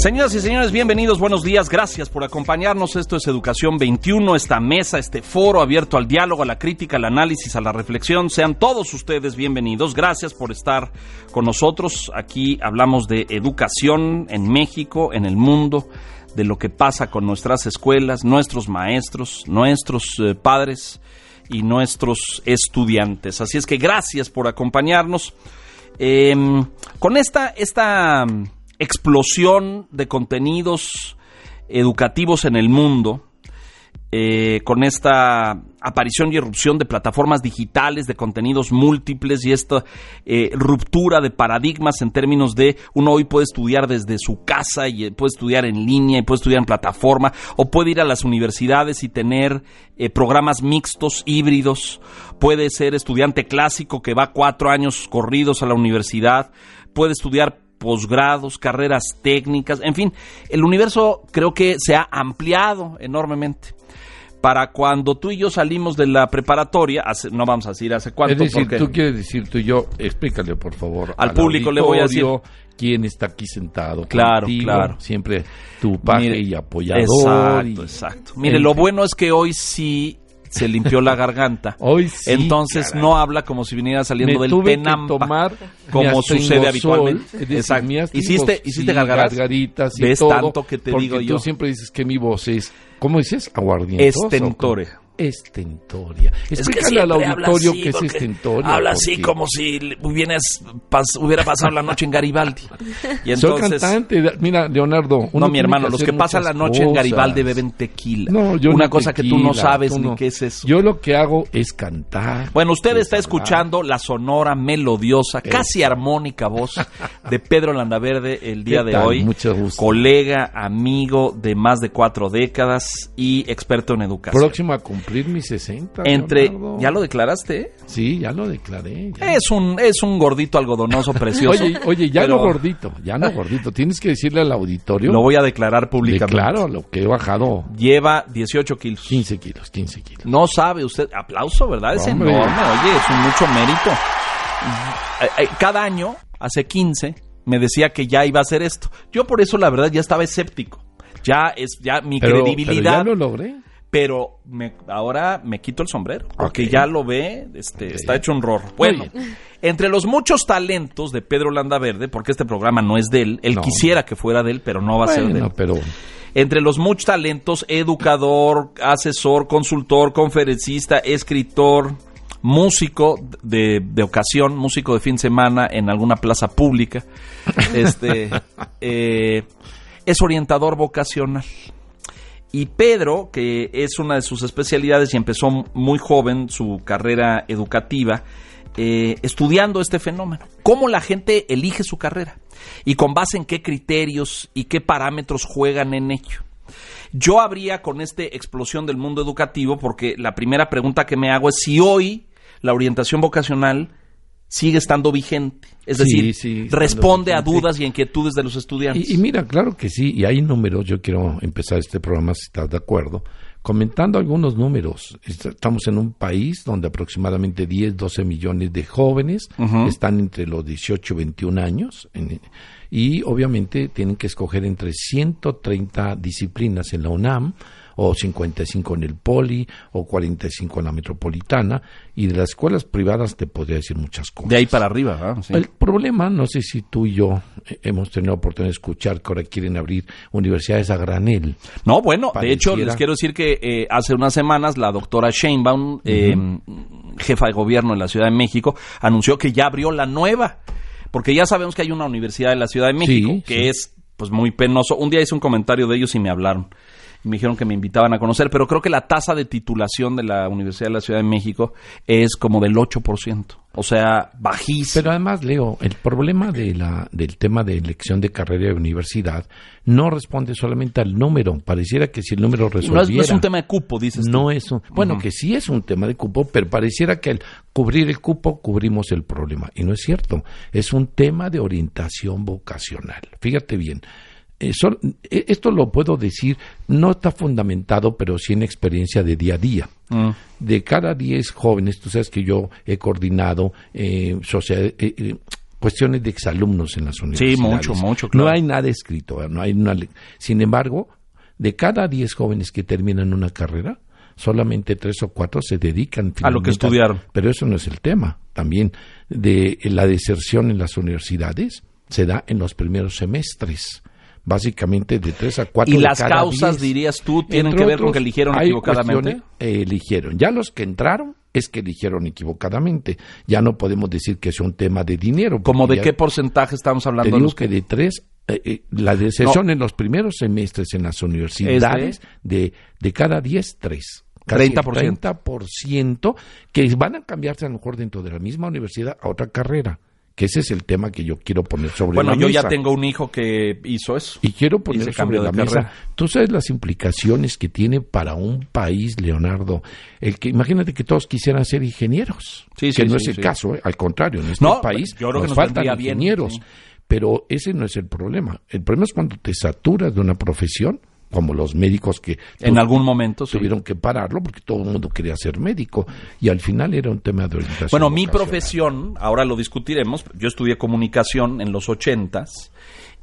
Señoras y señores, bienvenidos, buenos días, gracias por acompañarnos. Esto es Educación 21, esta mesa, este foro abierto al diálogo, a la crítica, al análisis, a la reflexión. Sean todos ustedes bienvenidos. Gracias por estar con nosotros. Aquí hablamos de educación en México, en el mundo, de lo que pasa con nuestras escuelas, nuestros maestros, nuestros eh, padres y nuestros estudiantes. Así es que gracias por acompañarnos. Em, con esta, esta explosión de contenidos educativos en el mundo, eh, con esta aparición y erupción de plataformas digitales, de contenidos múltiples y esta eh, ruptura de paradigmas en términos de uno hoy puede estudiar desde su casa y eh, puede estudiar en línea y puede estudiar en plataforma o puede ir a las universidades y tener programas mixtos, híbridos, puede ser estudiante clásico que va cuatro años corridos a la universidad, puede estudiar posgrados, carreras técnicas, en fin, el universo creo que se ha ampliado enormemente. Para cuando tú y yo salimos de la preparatoria, no vamos a decir hace cuánto. Es decir, tú quieres decir tú y yo, explícale por favor. Al, público le voy a decir. quién está aquí sentado. Claro, claro. Siempre tu paje y apoyador. Exacto, exacto. Mire, lo bueno es que hoy sí se limpió la garganta. Hoy sí, Entonces no habla como si viniera saliendo del penampa, tomar como sucede habitualmente. Exacto. Hiciste, hiciste gargaritas y ¿Ves todo, tanto que te digo yo? tú siempre dices que mi voz es, ¿cómo dices? Aguardiente. Estentore estentoria. Explícale al auditorio qué es estentoria. Habla así como si hubiera pasado la noche en Garibaldi. Y entonces, Soy cantante. Mira, Leonardo. No, mi hermano, los que pasan la noche en Garibaldi beben tequila. No, yo Una cosa que tú no sabes ni qué es eso. Yo lo que hago es cantar. Bueno, usted está escuchando la sonora, melodiosa, casi armónica voz de Pedro Landaverde el día de hoy. Mucho gusto. Colega, amigo de más de cuatro décadas y experto en educación. Próximo a cumplir cumplir mis 60. Entre, ¿Ya lo declaraste? Sí, ya lo declaré. Es, un, es un gordito algodonoso precioso. oye, oye, ya no gordito, ya no gordito. Tienes que decirle al auditorio. Lo voy a declarar públicamente. Claro, lo que he bajado. Lleva 18 kilos. 15 kilos, 15 kilos. No sabe usted. Aplauso, ¿verdad? Es enorme. Oye, es un mucho mérito. Eh, eh, cada año, hace 15, me decía que ya iba a hacer esto. Yo por eso, la verdad, ya estaba escéptico. Ya es, ya mi credibilidad. Pero ya lo logré pero me, ahora me quito el sombrero, porque ya lo ve, este, está hecho un horror. Bueno, entre los muchos talentos de Pedro Landaverde, porque este programa no es de él, él quisiera que fuera de él, pero no va a ser de él. Pero... Entre los muchos talentos, educador, asesor, consultor, conferencista, escritor, músico de, de, ocasión, músico de fin de semana en alguna plaza pública, este, eh, es orientador vocacional. Y Pedro, que es una de sus especialidades y empezó muy joven su carrera educativa, eh, estudiando este fenómeno. ¿Cómo la gente elige su carrera? Y con base en qué criterios y qué parámetros juegan en ello. Yo habría con esta explosión del mundo educativo, porque la primera pregunta que me hago es si hoy la orientación vocacional sigue estando vigente. Es decir, responde a dudas y inquietudes de los estudiantes. Y, mira, claro que sí, y hay números, yo quiero empezar este programa si estás de acuerdo, comentando algunos números. Estamos en un país donde aproximadamente 10, 12 millones de jóvenes están entre los 18 y 21 años y obviamente tienen que escoger entre 130 disciplinas en la UNAM o 55 en el Poli, o 45 en la Metropolitana, y de las escuelas privadas te podría decir muchas cosas. De ahí para arriba, El problema, no sé si tú y yo hemos tenido oportunidad de escuchar que ahora quieren abrir universidades a granel. No, bueno, de hecho, les quiero decir que eh, hace unas semanas la doctora Sheinbaum, eh, jefa de gobierno en la Ciudad de México, anunció que ya abrió la nueva porque ya sabemos que hay una universidad en la Ciudad de México que es pues muy penoso. Un día hice un comentario de ellos y me hablaron y me dijeron que me invitaban a conocer, pero creo que la tasa de titulación de la Universidad de la Ciudad de México es como del 8%, o sea, bajísimo. Pero además, Leo, el problema de la, del tema de elección de carrera de universidad no responde solamente al número. Pareciera que si el número resolviera... No es, no es un tema de cupo, dices tú. No es un, bueno, que sí es un tema de cupo, pero pareciera que al cubrir el cupo cubrimos el problema. Y no es cierto. Es un tema de orientación vocacional. Fíjate bien. Eso, e, esto lo puedo decir, no está fundamentado, pero sí en experiencia de día a día. Mm. De cada 10 jóvenes, tú sabes que yo he coordinado eh, eh, eh, cuestiones de exalumnos en las Sí, universidades. mucho, mucho, claro. No hay nada escrito, no hay una Sin embargo, de cada 10 jóvenes que terminan una carrera, solamente tres o cuatro se dedican A lo que estudiaron. Pero eso no es el tema. También de la deserción en las universidades se da en los primeros semestres. Básicamente de tres a cuatro ¿Y de las cada causas, diez. dirías tú, tienen Entre que ver con otros, que eligieron hay equivocadamente? eh, eligieron. Ya los que entraron es que eligieron equivocadamente. Ya no podemos decir que es un tema de dinero. ¿Como de qué porcentaje estamos te hablando? de digo que de tres, eh, eh, la deserción en los primeros semestres en las universidades, de, de cada diez, tres. Casi el 30%. 30% que van a cambiarse a lo mejor dentro de la misma universidad a otra carrera. Que ese es el tema que yo quiero poner sobre Bueno, la yo mesa. ya tengo un hijo que hizo eso. Y quiero Y poner se sobre la de mesa. carrera. Tú sabes las implicaciones que tiene para un país, Leonardo. El que imagínate que todos quisieran ser ingenieros. Sí, que sí, no sí, es el caso, ¿eh? al contrario, en este No, país yo creo que nos faltan bien, ingenieros. Pero ese no es el problema. El problema es cuando te saturas de una profesión, como los médicos que En tu- algún momento, sí. tuvieron que pararlo porque todo el mundo quería ser médico y al final era un tema de orientación. Bueno, mi profesión, ahora lo discutiremos, yo estudié comunicación en los ochentas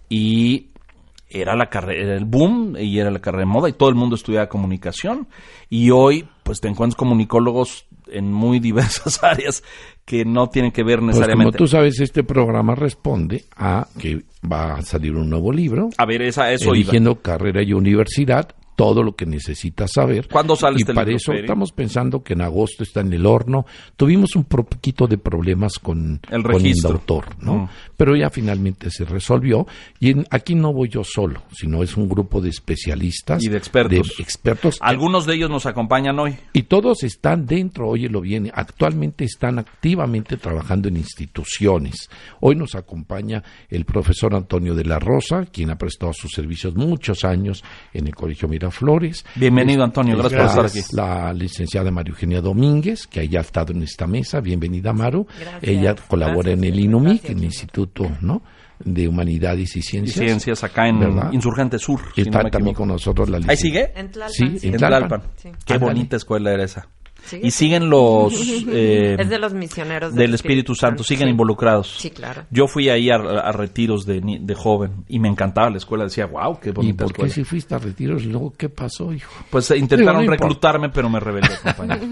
y era la carrera, era el boom y era la carrera de moda y todo el mundo estudiaba comunicación y hoy pues te encuentras comunicólogos en muy diversas áreas que no tienen que ver Pues como necesariamente. tú sabes, este programa responde a que va a salir un nuevo libro A ver, esa, eso iba. eligiendo carrera y universidad, todo lo que necesitas saber. ¿Cuándo sale y este para libro, eso estamos pensando que en agosto está en el horno. Tuvimos un poquito de problemas con, El con. Indautor, ¿no? Mm. Pero ya finalmente se resolvió. Y en- aquí no voy yo solo, sino es un grupo de especialistas. Y de expertos. de expertos. Algunos de ellos nos acompañan hoy. Y todos están dentro, óyelo bien, actualmente están activamente trabajando en instituciones. Hoy nos acompaña el profesor Antonio de la Rosa, quien ha prestado sus servicios muchos años en el Colegio Miraflores. Bienvenido, Antonio, gracias por estar aquí. La licenciada María Eugenia Domínguez, que haya estado en esta mesa. Bienvenida, Maru. Gracias. Ella colabora Gracias, en el. INUMIC, Gracias, en el. Instituto ¿no? de Humanidades y Y Ciencias. ciencias acá en ¿Verdad? Insurgente Sur. si Está no también con nosotros la ¿Ahí lic- sigue? En Tlalpan. Sí, sí. en En Tlalpan. Tlalpan. Sí. Qué Ándale. bonita escuela era esa. Y siguen los eh, es de los misioneros del Espíritu Santo, siguen sí. involucrados. Sí, claro. Yo fui ahí a, a retiros de, ni- de joven y me encantaba la escuela. Decía, wow, qué ¿Y bonita por qué escuela. si fuiste a retiros y luego qué pasó, hijo? Pues eh, intentaron Digo, no importa. reclutarme, pero me rebelé, compañero.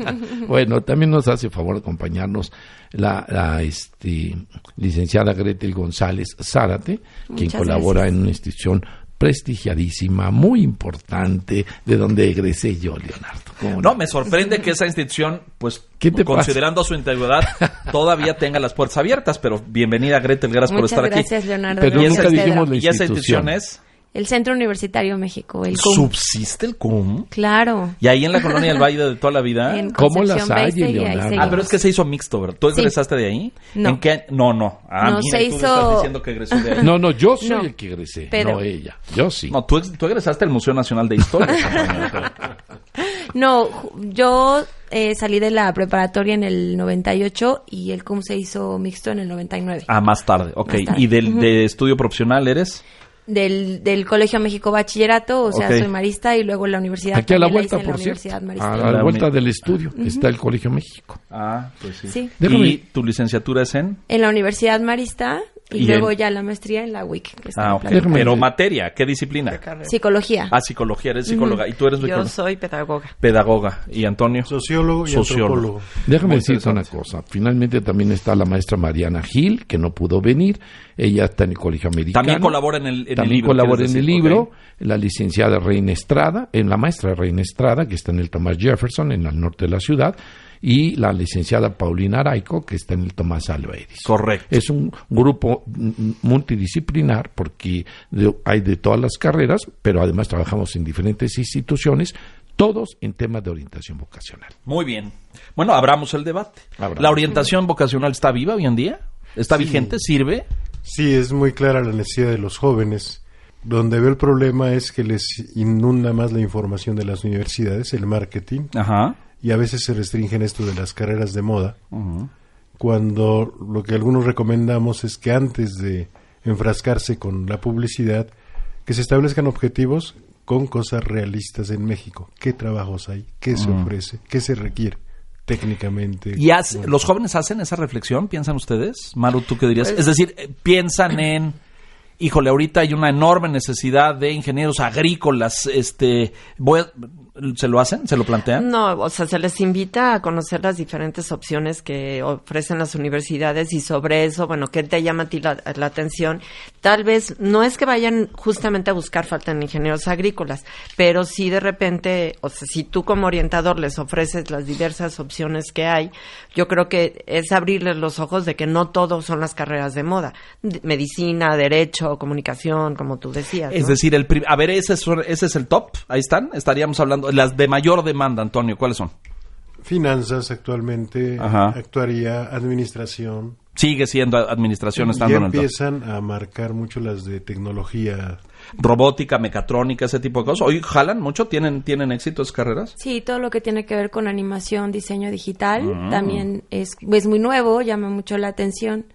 Bueno, también nos hace favor de acompañarnos la, la, este, licenciada Gretel González Zárate, quien colabora gracias. en una institución prestigiadísima, muy importante, de donde egresé yo, Leonardo. ¿Cómo No, me sorprende que esa institución, pues, ¿Qué te considerando su integridad, todavía tenga las puertas abiertas. Pero bienvenida, Gretel, gracias por estar gracias, aquí. Leonardo. Pero Y Gracias esa, nunca dijimos la y esa institución institución. es... El Centro Universitario México, el CUM. ¿Subsiste el CUM? Claro. Y ahí en la colonia del Valle de toda la vida. En ¿Cómo las hay, Leonardo? Ah, pero es que se hizo mixto, ¿verdad? ¿Tú Sí. egresaste de ahí? No. ¿En qué? No, no. Ah, No, mira, se tú hizo- estás diciendo que egresó de ahí. No, no, yo soy No. el que egresé, Pedro. no ella. Yo sí. No, tú, tú egresaste al Museo Nacional de Historia. No, yo eh, salí de la preparatoria en el 98 y el CUM se hizo mixto en el 99. ah, más tarde. Ok. Más tarde. ¿Y del Ujú. de estudio profesional eres? Del, del Colegio México Bachillerato, o sea, Ok. soy marista y luego la universidad. Aquí a la vuelta, la por cierto. Universidad A la La vuelta del estudio está el Colegio México. Ah, pues sí. Sí. ¿Y tu licenciatura es en? En la Universidad Marista y, Y luego en- ya la maestría en la WIC. que está Ah, en ok. Playa. Déjame- Pero materia, ¿qué disciplina? Psicología. Ah, psicología, eres psicóloga. ¿Y tú eres Yo psicóloga? soy pedagoga. pedagoga? ¿Y Antonio? Sociólogo y Sociólogo. antropólogo. Déjame Muy decirte una cosa. Finalmente también está la maestra Mariana Gil, que no pudo venir. Ella está en el Colegio Americano. También colabora en el, en el También libro. colabora ¿quieres en el libro. La licenciada Reina Estrada, en la maestra Reina Estrada, que está en el Thomas Jefferson, en el norte de la ciudad. Y la licenciada Paulina Araico, que está en el Tomás Alva Edison. Correcto. Es un grupo multidisciplinar porque de- hay de todas las carreras, pero además trabajamos en diferentes instituciones, todos en temas de orientación vocacional. Muy bien. Bueno, abramos el debate. Abramos. ¿La orientación vocacional está viva hoy en día? ¿Está Sí. vigente? ¿Sirve? Sí, es muy clara la necesidad de los jóvenes. Donde veo el problema es que les inunda más la información de las universidades, el marketing, Ajá. Y a veces se restringen esto de las carreras de moda, cuando lo que algunos recomendamos es que antes de enfrascarse con la publicidad, que se establezcan objetivos con cosas realistas en México. ¿Qué trabajos hay? ¿Qué se ofrece? ¿Qué se requiere técnicamente? ¿Y hace- Bueno. los jóvenes hacen esa reflexión? ¿Piensan ustedes? Maru, ¿tú qué dirías? es decir, eh, piensan en, híjole, ahorita hay una enorme necesidad de ingenieros agrícolas, este, voy a- ¿se lo hacen? ¿Se lo plantean? No, o sea, se les invita a conocer las diferentes opciones que ofrecen las universidades y sobre eso, bueno, ¿qué te llama a ti la, la atención? Tal vez no es que vayan justamente a buscar falta en ingenieros agrícolas, pero sí de repente, o sea, si tú como orientador les ofreces las diversas opciones que hay, yo creo que es abrirles los ojos de que no todo son las carreras de moda. Medicina, derecho, comunicación, como tú decías. Es decir, el a ver, ese es, ese es el top, ahí están, estaríamos hablando, las de mayor demanda, Antonio, ¿cuáles son? Finanzas actualmente, Ajá. actuaría, administración, Sigue siendo administración ya estando en el empiezan a marcar mucho las de tecnología. Robótica, mecatrónica, ese tipo de cosas. Hoy jalan mucho, tienen, tienen éxito esas carreras. Sí, todo lo que tiene que ver con animación, diseño digital, también es, es muy nuevo, llama mucho la atención.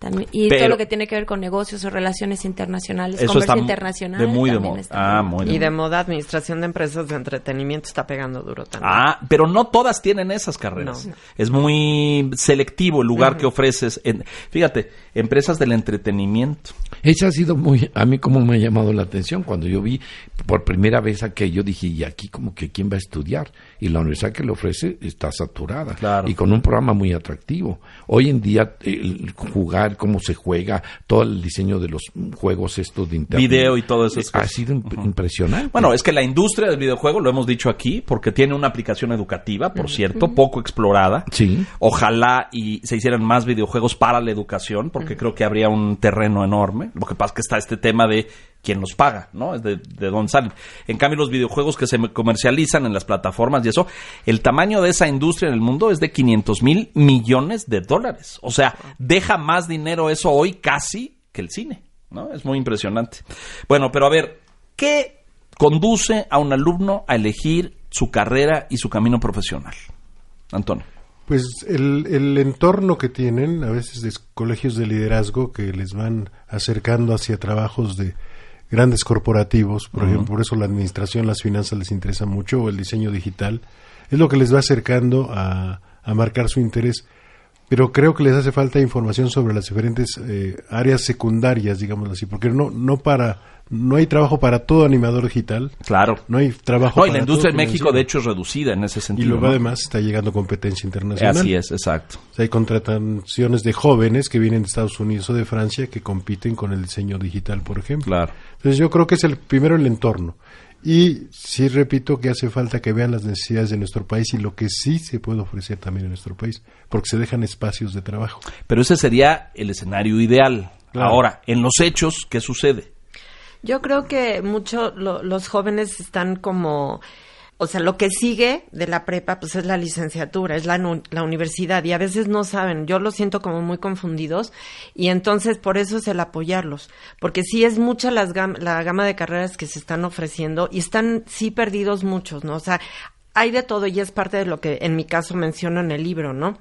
También, y Pero- todo lo que tiene que ver con negocios o relaciones internacionales, Eso comercio está internacional. de muy de también moda. está Ah, muy- muy de Y de moda. administración de empresas de entretenimiento está pegando duro también. Ah, pero no todas tienen esas carreras. No. Es muy selectivo el lugar que ofreces. En, fíjate, empresas del entretenimiento. Esa ha sido muy, a mí como me ha llamado la atención cuando yo vi por primera vez aquello, dije, y aquí como que quién va a estudiar. Y la universidad que le ofrece está saturada. Claro. Y con un programa muy atractivo. Hoy en día, el jugar, cómo se juega, todo el diseño de los juegos estos de internet. Video y todo eso. Ha sido imp- impresionante. Bueno, es que la industria del videojuego, lo hemos dicho aquí, porque tiene una aplicación educativa, por cierto, poco explorada. Sí. Ojalá y se hicieran más videojuegos para la educación, porque creo que habría un terreno enorme. Lo que pasa es que está este tema de quién los paga, ¿no? Es de, de salen. En cambio, los videojuegos que se comercializan en las plataformas y eso, el tamaño de esa industria en el mundo es de 500 mil millones de dólares. O sea, deja más dinero eso hoy casi que el cine, ¿no? Es muy impresionante. Bueno, pero a ver, ¿qué conduce a un alumno a elegir su carrera y su camino profesional? Antonio. Pues el, el entorno que tienen, a veces de colegios de liderazgo que les van acercando hacia trabajos de grandes corporativos, por ejemplo, por eso la administración, las finanzas les interesa mucho, o el diseño digital, es lo que les va acercando a, a marcar su interés. Pero creo que les hace falta información sobre las diferentes eh, áreas secundarias, digámoslo así, porque no, no para, no hay trabajo para todo animador digital, Claro. no hay trabajo No, y para la industria en México, de hecho, es reducida en ese y sentido. luego ¿no? además está llegando competencia internacional. Así es, exacto. O sea, hay contrataciones de jóvenes que vienen de Estados Unidos o de Francia que compiten con el diseño digital, por ejemplo. Claro. Entonces yo creo que es el primero el entorno. Y sí repito que hace falta que vean las necesidades de nuestro país y lo que sí se puede ofrecer también en nuestro país, porque se dejan espacios de trabajo. Pero ese sería el escenario ideal. Claro. Ahora, en los hechos, ¿qué sucede? Yo creo que mucho lo- los jóvenes están como, o sea, lo que sigue de la prepa, pues es la licenciatura, es la, la universidad, y a veces no saben, yo los siento como muy confundidos, y entonces por eso es el apoyarlos, porque sí es mucha las gam- la gama de carreras que se están ofreciendo, y están sí perdidos muchos, ¿no? O sea, hay de todo, y es parte de lo que en mi caso menciono en el libro, ¿no?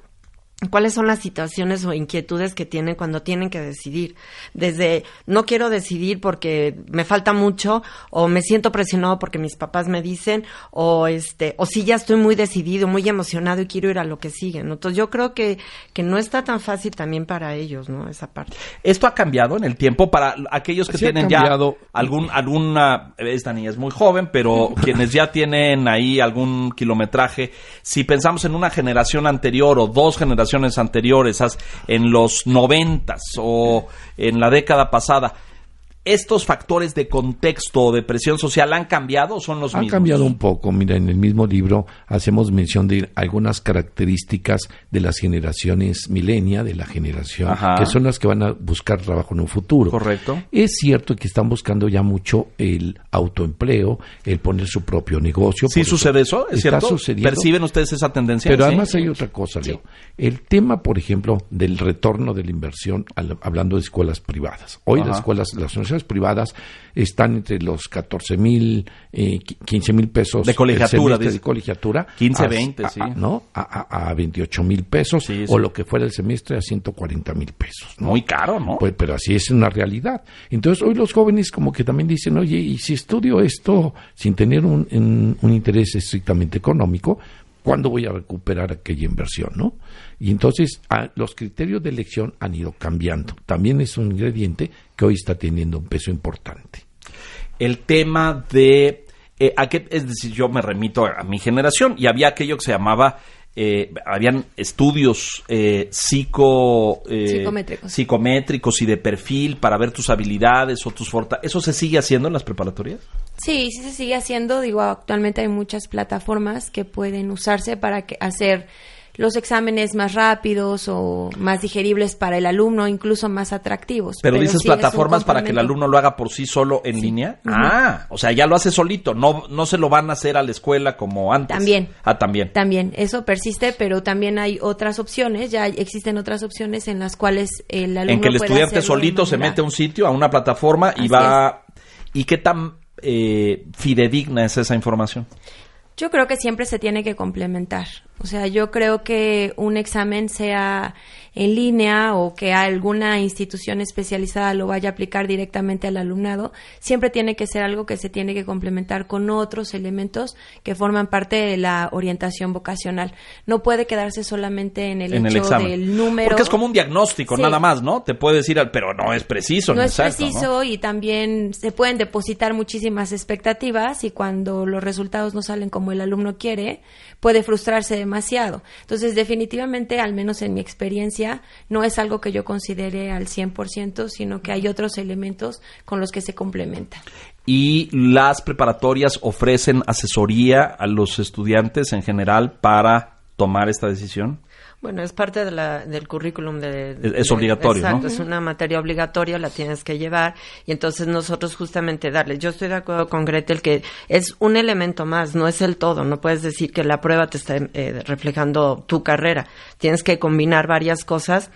¿Cuáles son las situaciones o inquietudes que tienen cuando tienen que decidir? Desde no quiero decidir porque me falta mucho o me siento presionado porque mis papás me dicen o este o si ya estoy muy decidido, muy emocionado y quiero ir a lo que sigue, ¿no? Entonces yo creo que que no está tan fácil también para ellos, ¿no? Esa parte. Esto ha cambiado en el tiempo para aquellos que Sí tienen ya algún alguna esta niña es muy joven, pero quienes ya tienen ahí algún kilometraje, si pensamos en una generación anterior o dos generaciones anteriores, en los noventas o en la década pasada, ¿Estos factores de contexto o de presión social han cambiado o son los Han mismos? cambiado un poco. Mira, en el mismo libro hacemos mención de algunas características de las generaciones milenia, de la generación, Ajá. que son las que van a buscar trabajo en un futuro. Correcto. Es cierto que están buscando ya mucho el autoempleo, el poner su propio negocio. ¿Sí sucede eso? ¿Es está cierto? sucediendo. ¿Perciben ustedes esa tendencia? Pero Sí. además hay otra cosa, Leo. El tema, por ejemplo, del retorno de la inversión, al- hablando de escuelas privadas. Hoy Ajá. las escuelas, las universidades privadas están entre los 14 mil, eh, qui- 15 mil pesos. De colegiatura, dice. de colegiatura. 15, a- 20, a- sí. a- ¿No? A 28 mil pesos. Sí, sí. O lo que fuera el semestre a 140 mil pesos. ¿no? Muy caro, ¿no? Pues, pero así es una realidad. Entonces, hoy los jóvenes como que también dicen, oye, y si estudio esto sin tener un, un- un interés estrictamente económico, ¿cuándo voy a recuperar aquella inversión, no? Y entonces, los criterios de elección han ido cambiando. También es un ingrediente que hoy está teniendo un peso importante. el tema de eh, a qué es decir yo me remito a, a mi generación y había aquello que se llamaba eh, habían estudios eh, psico eh, Psicométricos. psicométricos y de perfil para ver tus habilidades o tus fortalezas eso se sigue haciendo en las preparatorias Sí, sí se sigue haciendo. Digo, actualmente hay muchas plataformas que pueden usarse para que hacer los exámenes más rápidos o más digeribles para el alumno, incluso más atractivos. pero, dices sí plataformas para que el alumno lo haga por sí solo en línea. Ah o sea ya lo hace solito no no se lo van a hacer a la escuela como antes. También. ah también. También, eso persiste, pero también hay otras opciones, ya existen otras opciones en las cuales el alumno en que el estudiante solito se mete a un sitio, a una plataforma y Así va... ¿Y qué tan eh, fidedigna es esa información? Yo creo que siempre se tiene que complementar. O sea, yo creo que un examen sea en línea o que alguna institución especializada lo vaya a aplicar directamente al alumnado, siempre tiene que ser algo que se tiene que complementar con otros elementos que forman parte de la orientación vocacional. No puede quedarse solamente en el en el hecho examen. del número. Porque es como un diagnóstico, Sí. nada más, ¿no? Te puede decir, al- pero no es preciso. no es exacto, ¿no? preciso y también se pueden depositar muchísimas expectativas y cuando los resultados no salen como el alumno quiere, puede frustrarse demasiado. Entonces, definitivamente, al menos en mi experiencia, no es algo que yo considere al 100%, sino que hay otros elementos con los que se complementan. Y las preparatorias ofrecen asesoría a los estudiantes en general para tomar esta decisión. Bueno, es parte de la, del currículum de... Es- es de- obligatorio, ¿no? Exacto, es una materia obligatoria, la tienes que llevar y entonces nosotros justamente darle. Yo estoy de acuerdo con Gretel que es un elemento más, no es el todo. No puedes decir que la prueba te está eh, reflejando tu carrera. Tienes que combinar varias cosas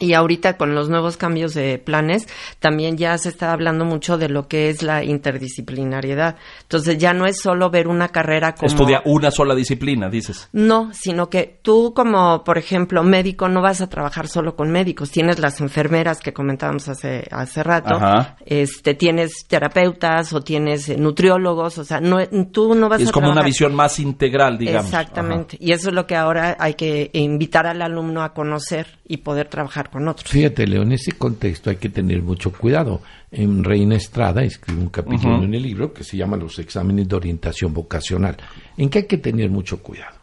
y ahorita con los nuevos cambios de planes, también ya se está hablando mucho de lo que es la interdisciplinariedad. Entonces ya no es solo ver una carrera como... Estudia una sola disciplina, dices. No, sino que tú como, por ejemplo, médico, no vas a trabajar solo con médicos. Tienes las enfermeras que comentábamos hace, hace rato. Ajá. Este, tienes terapeutas o tienes eh, nutriólogos. O sea, no, tú no vas Es a como una trabajar- visión más integral, digamos. Exactamente. Y eso es lo que ahora hay que invitar al alumno a conocer y poder trabajar con otros. Fíjate, Leo, en ese contexto hay que tener mucho cuidado. En Reina Estrada escribe un capítulo en el libro que se llama Los exámenes de orientación vocacional, en que hay que tener mucho cuidado.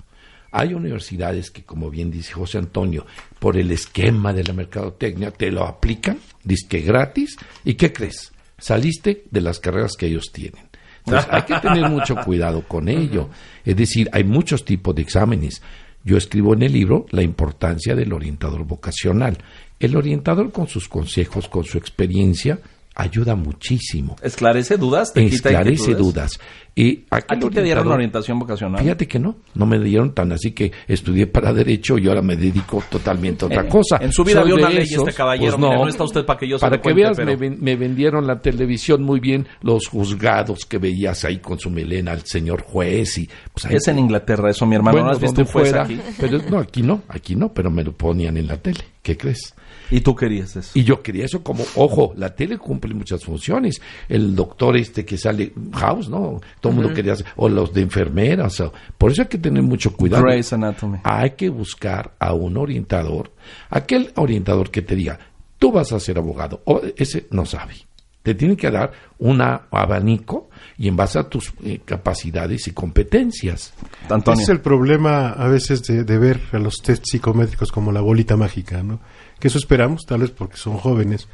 Hay universidades que, como bien dice José Antonio, por el esquema de la mercadotecnia, te lo aplican, disque gratis, ¿y qué crees? Saliste de las carreras que ellos tienen. Entonces, hay que tener mucho cuidado con ello. Es decir, hay muchos tipos de exámenes. Yo escribo en el libro la importancia del orientador vocacional. El orientador con sus consejos, con su experiencia, ayuda muchísimo. ¿Esclarece dudas? ¿Te Esclarece dudas. Y ¿A ti te dieron orientación vocacional? Fíjate que no, no me dieron tan así que estudié para derecho y ahora me dedico totalmente a otra cosa. en su vida Soy vio una ley esos, este caballero, pues no está usted para que yo Para que cuente, veas, pero- me, me vendieron la televisión muy bien los juzgados que veías ahí con su melena al señor juez y pues ahí Es en Inglaterra eso, mi hermano. bueno, ¿No has visto donde un juez fuera, aquí? pero no aquí no, aquí no, pero me lo ponían en la tele. ¿Qué crees? ¿Y tú querías eso? Y yo quería eso como, ojo, la tele cumple muchas funciones. El doctor este que sale, House, ¿no? Todo el mundo quería hacer, o los de enfermeras. o- por eso hay que tener mucho cuidado. Grey's Anatomy. Hay que buscar a un orientador, aquel orientador que te diga, tú vas a ser abogado, o ese no sabe. Te tiene que dar un abanico y en base a tus eh, capacidades y competencias. Antonio. Ese es el problema a veces de, de ver a los test psicométricos como la bolita mágica, ¿no? Que eso esperamos, tal vez porque son jóvenes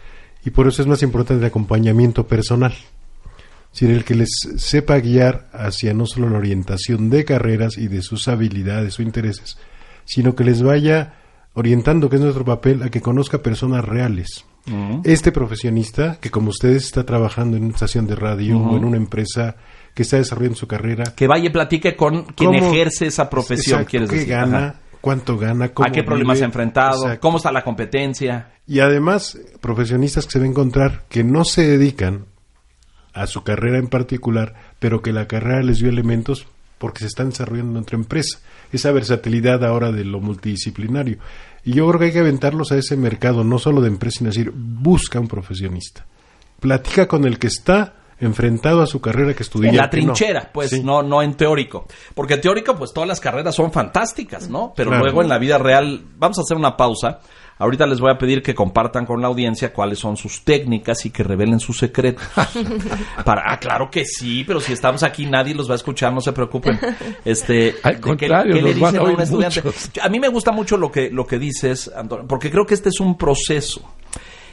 y por eso es más importante el acompañamiento personal. Sin el que les sepa guiar hacia no solo la orientación de carreras y de sus habilidades o intereses, sino que les vaya orientando, que es nuestro papel, a que conozca personas reales. Este profesionista, que como ustedes está trabajando en una estación de radio o en una empresa que está desarrollando su carrera, Que vaya y platique con quien ¿Cómo- ejerce esa profesión, Exacto, quieres qué decir. gana, Ajá. Cuánto gana, cómo ¿A qué problemas vive. se ha enfrentado? Exacto. ¿Cómo está la competencia? Y además, profesionistas que se va a encontrar que no se dedican a su carrera en particular, pero que la carrera les dio elementos porque se están desarrollando en otra empresa. Esa versatilidad ahora de lo multidisciplinario. Y yo creo que hay que aventarlos a ese mercado, no solo de empresa, sino decir, busca un profesionista. Platica con el que está enfrentado a su carrera que estudió. En la no. trinchera, pues, Sí. no, no en teórico. Porque en teórico, pues todas las carreras son fantásticas, ¿no? Pero Claro. luego en la vida real, vamos a hacer una pausa. Ahorita les voy a pedir que compartan con la audiencia cuáles son sus técnicas y que revelen sus secretos. Para, ah, claro que sí, pero si estamos aquí nadie los va a escuchar, no se preocupen. Este, Al ¿qué- contrario, qué le los van dicen a un estudiante? muchos. A mí me gusta mucho lo que, lo que dices, Antonio, porque creo que este es un proceso.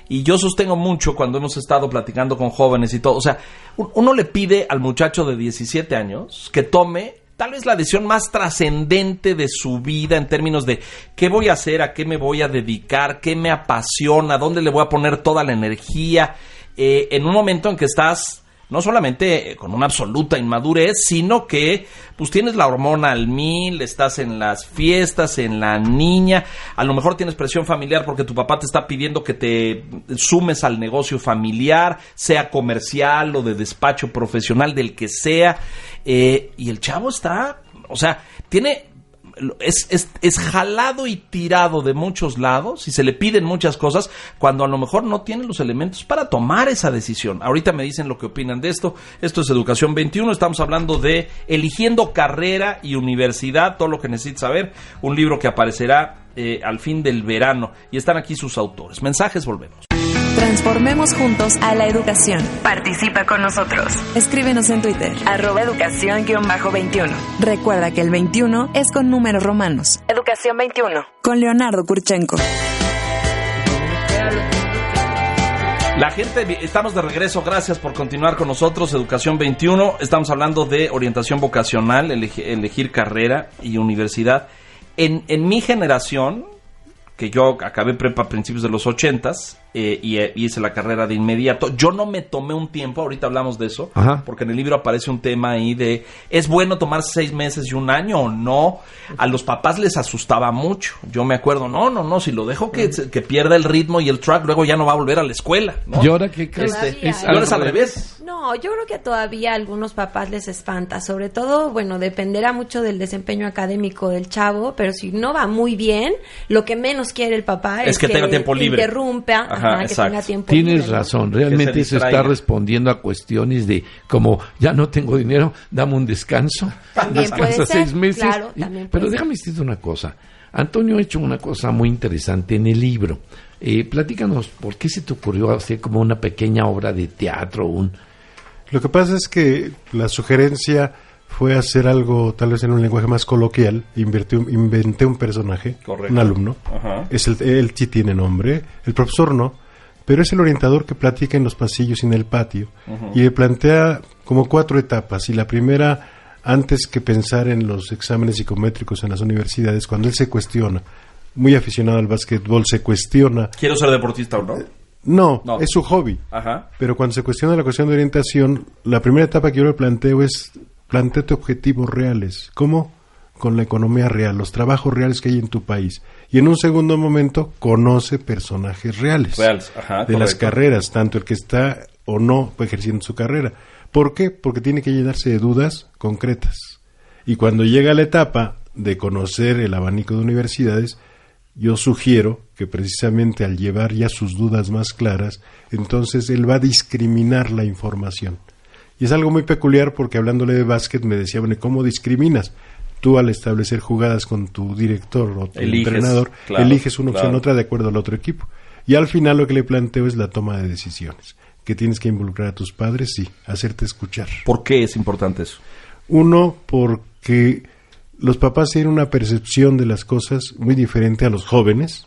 Y yo sostengo mucho cuando hemos estado platicando con jóvenes y todo. O sea, un- uno le pide al muchacho de 17 años que tome tal vez la decisión más trascendente de su vida en términos de qué voy a hacer, a qué me voy a dedicar, qué me apasiona, dónde le voy a poner toda la energía. eh, en un momento en que estás no solamente con una absoluta inmadurez, sino que pues tienes la hormona al mil, estás en las fiestas, en la niña, a lo mejor tienes presión familiar porque tu papá te está pidiendo que te sumes al negocio familiar, sea comercial o de despacho profesional, del que sea, eh, y el chavo está, o sea, tiene es, es, es jalado y tirado de muchos lados y se le piden muchas cosas cuando a lo mejor no tiene los elementos para tomar esa decisión. Ahorita me dicen lo que opinan de esto. Esto es Educación 21. Estamos hablando de eligiendo carrera y universidad, todo lo que necesitas saber. Un libro que aparecerá eh, al fin del verano y están aquí sus autores. Mensajes, volvemos. Transformemos juntos a la educación. Participa con nosotros. Escríbenos en Twitter. Arroba educación-21. Recuerda que el 21 es con números romanos. Educación 21. Con Leonardo Kurchenko. La gente, estamos de regreso, gracias por continuar con nosotros, Educación 21, estamos hablando de orientación vocacional, elegi- elegir carrera y universidad. En, en mi generación, que yo acabé prepa a principios de los ochentas eh, y, eh, y hice la carrera de inmediato, yo no me tomé un tiempo, ahorita hablamos de eso, Ajá. porque en el libro aparece un tema ahí de, ¿es bueno tomarse seis meses y un año o no? A los papás les asustaba mucho, yo me acuerdo, no, no, no, si lo dejo que, que pierda el ritmo y el track, luego ya no va a volver a la escuela, ¿no? ¿Y ahora qué crees? Todavía, Es ¿eh? Y ahora es al revés. No, yo creo que todavía a algunos papás les espanta, sobre todo, bueno, dependerá mucho del desempeño académico del chavo, pero si no va muy bien, lo que menos quiere el papá Es es, que tenga tiempo libre. interrumpa, Ajá, ajá, que exacto. tenga tiempo Tienes razón, realmente se, está respondiendo a cuestiones de como ya no tengo dinero, dame un descanso, También descansa puede ser, seis meses. claro, Y- también Pero déjame decirte una cosa, Antonio ha hecho una cosa muy interesante en el libro. Eh, platícanos, ¿por qué se te ocurrió hacer como una pequeña obra de teatro? Un... Lo que pasa es que la sugerencia fue hacer algo tal vez en un lenguaje más coloquial. Invertí un- inventé un personaje, Correcto. un alumno. Ajá. Es el, él sí tiene nombre, el profesor no, pero es el orientador que platica en los pasillos y en el patio. Y le plantea como cuatro etapas. Y la primera, antes que pensar en los exámenes psicométricos en las universidades, cuando él se cuestiona, muy aficionado al básquetbol, se cuestiona. Quiero ser deportista o no. No, No. es su hobby. Ajá. Pero cuando se cuestiona la cuestión de orientación, la primera etapa que yo le planteo es planteate objetivos reales. ¿Cómo? Con la economía real, los trabajos reales que hay en tu país. Y en un segundo momento, conoce personajes reales. Reales, ajá, de las carreras, tanto el que está o no ejerciendo su carrera. ¿Por qué? Porque tiene que llenarse de dudas concretas. Y cuando llega la etapa de conocer el abanico de universidades, yo sugiero que precisamente al llevar ya sus dudas más claras, entonces él va a discriminar la información. Y es algo muy peculiar porque hablándole de básquet me decía, bueno, ¿cómo discriminas? Tú al establecer jugadas con tu director o tu Eliges, entrenador, claro, eliges una opción claro. otra de acuerdo al otro equipo. Y al final lo que le planteo es la toma de decisiones, que tienes que involucrar a tus padres, sí, hacerte escuchar. ¿Por qué es importante eso? Uno, porque los papás tienen una percepción de las cosas muy diferente a los jóvenes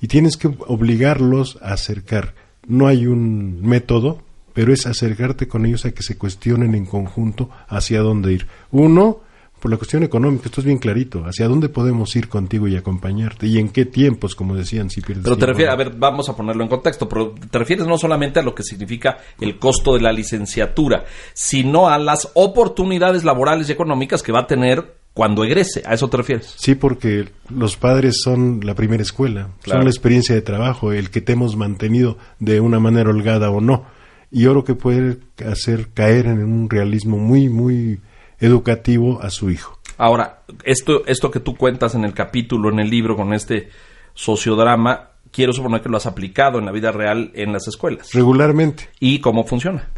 y tienes que obligarlos a acercar. no hay un método, pero es acercarte con ellos a que se cuestionen en conjunto hacia dónde ir. Uno, por la cuestión económica, esto es bien clarito, hacia dónde podemos ir contigo y acompañarte y en qué tiempos, como decían, si pierdes Pero te refieres, a ver, vamos a ponerlo en contexto, pero te refieres no solamente a lo que significa el costo de la licenciatura, sino a las oportunidades laborales y económicas que va a tener cuando egrese. ¿A eso te refieres? Sí, porque los padres son la primera escuela, Claro. son la experiencia de trabajo, el que te hemos mantenido de una manera holgada o no. Y yo creo que puede hacer caer en un realismo muy, muy educativo a su hijo. Ahora, esto, esto que tú cuentas en el capítulo, en el libro, con este sociodrama, quiero suponer que lo has aplicado en la vida real en las escuelas. Regularmente. ¿Y cómo funciona?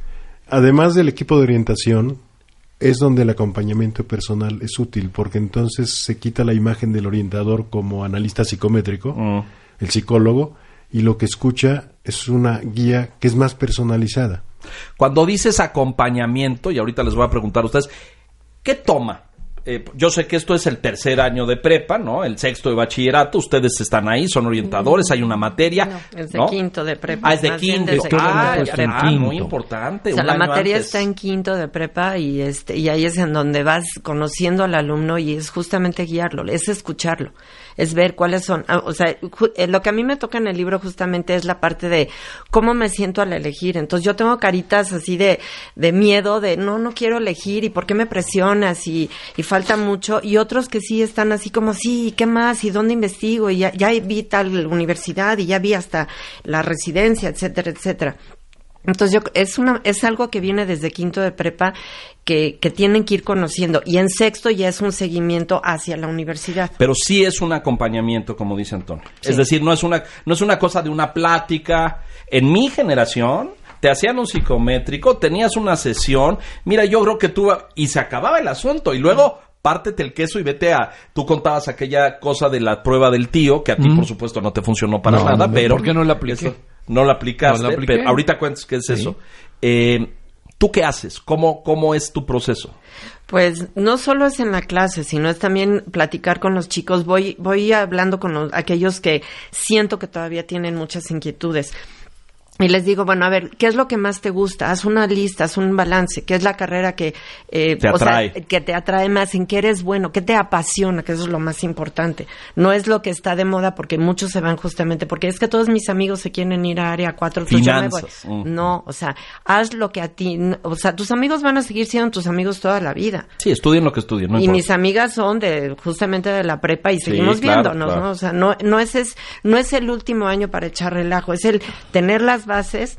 Además del equipo de orientación, es donde el acompañamiento personal es útil, porque entonces se quita la imagen del orientador como analista psicométrico, Mm. el psicólogo, y lo que escucha es una guía que es más personalizada. Cuando dices acompañamiento, y ahorita les voy a preguntar a ustedes, ¿qué toma? Eh, yo sé que esto es el tercer año de prepa, ¿no? El sexto de bachillerato, ustedes están ahí, son orientadores, hay una materia. No, es de ¿no? quinto de prepa. Ah, es de quinto. Ah, ah, muy quinto. importante. O sea, un la año materia antes. está en quinto de prepa y este y ahí es en donde vas conociendo al alumno y es justamente guiarlo, es escucharlo, es ver cuáles son, ah, o sea, eh, lo que a mí me toca en el libro justamente es la parte de cómo me siento al elegir. Entonces yo tengo caritas así de, de miedo, de no, no quiero elegir y por qué me presionas y, y falta mucho y otros que sí están así como, sí, ¿qué más? ¿Y dónde investigo? Y ya, ya vi tal universidad y ya vi hasta la residencia, etcétera, etcétera. Entonces yo es una es algo que viene desde quinto de prepa que, que tienen que ir conociendo y en sexto ya es un seguimiento hacia la universidad. Pero sí es un acompañamiento, como dice Antonio. Es decir, no es una, no es una cosa de una plática. En mi generación, te hacían un psicométrico, tenías una sesión. Mira, yo creo que tú. Y se acababa el asunto. Y luego. Pártete el queso y vete a. Tú contabas aquella cosa de la prueba del tío, que a ti, por supuesto, no te funcionó para No, nada, no, pero. ¿por qué no la apliqué? Eso- no la aplicaste, No la apliqué. pero ahorita cuentas qué es Sí. eso. Eh, ¿Tú qué haces? ¿Cómo, ¿Cómo es tu proceso? Pues no solo es en la clase, sino es también platicar con los chicos. Voy, voy hablando con los- aquellos que siento que todavía tienen muchas inquietudes. Y les digo, bueno, a ver, ¿qué es lo que más te gusta? Haz una lista, haz un balance. ¿Qué es la carrera que, eh, Te o sea, atrae. que te atrae más? ¿En qué eres bueno? ¿Qué te apasiona? Que eso es lo más importante. No es lo que está de moda porque muchos se van justamente porque es que todos mis amigos se quieren ir a área 4. pues yo me voy. Finanzas, mm. No, o sea, haz lo que a ti, o sea, tus amigos van a seguir siendo tus amigos toda la vida. Sí, estudien lo que estudien, no y importa. mis amigas son de justamente de la prepa y Sí, seguimos claro, viéndonos, claro. ¿no? O sea, no, no es, es no es el último año para echar relajo, es el tener las bases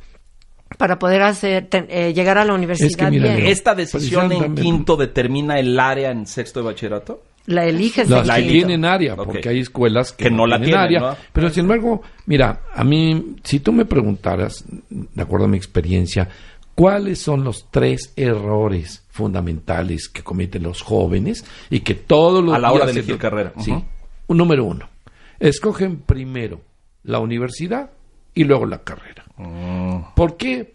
para poder hacer ten- eh, llegar a la universidad mira, bien. ¿Esta decisión en quinto determina el área en sexto de bachillerato? La eliges que quinto. tienen área, porque hay escuelas que, Que no la tienen tienen, área. ¿no? Pero sin embargo, mira, a mí, si tú me preguntaras, de acuerdo a mi experiencia, ¿cuáles son los tres errores fundamentales que cometen los jóvenes y que todos los A la hora de se- elegir carrera. Sí. Número uno, escogen primero la universidad y luego la carrera. Mm. ¿Por qué?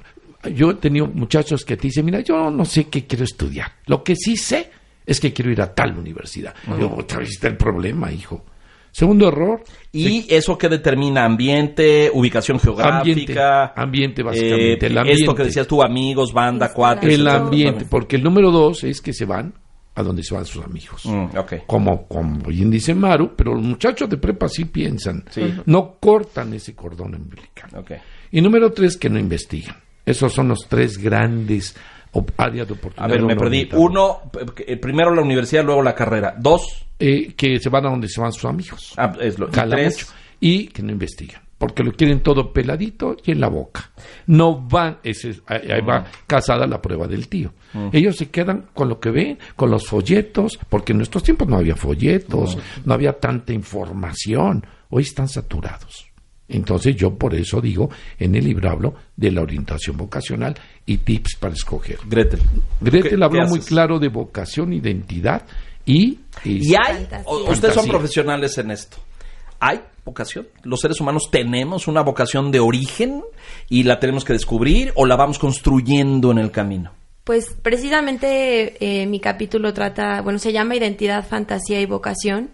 Yo he tenido muchachos que te dicen, mira, yo no sé qué quiero estudiar. Lo que sí sé es que quiero ir a tal universidad. Yo, otra vez está el problema, hijo. Segundo error, ¿Y eso que determina? ¿Ambiente, ubicación geográfica? Ambiente, ambiente, básicamente, eh, el ambiente. Esto que decías tú, amigos, banda, cuates. el ambiente. Porque el número dos es que se van a donde se van sus amigos. Mm, ok. Como, como bien dice Maru, pero los muchachos de prepa sí piensan. Sí. No cortan ese cordón umbilical. Ok. Y número tres, que no investigan. Esos son los tres grandes áreas de A oportunidad. ver, de me perdí. orientador. Uno, eh, primero la universidad, luego la carrera. Dos, Eh, que se van a donde se van sus amigos. ah, es lo, y Cala tres, mucho. Y que no investigan. Porque lo quieren todo peladito y en la boca. No van, ese es- ahí ahí va casada la prueba del tío. Ellos se quedan con lo que ven, con los folletos, porque en nuestros tiempos no había folletos, no había tanta información. Hoy están saturados. Entonces yo por eso digo, en el libro hablo de la orientación vocacional y tips para escoger. Gretel. Gretel ¿Qué- habló muy claro de vocación, identidad y... Y hay, Fantasía. ustedes son profesionales en esto. ¿Hay vocación? ¿Los seres humanos tenemos una vocación de origen y la tenemos que descubrir o la vamos construyendo en el camino? Pues precisamente eh, mi capítulo trata, bueno, se llama Identidad, Fantasía y Vocación.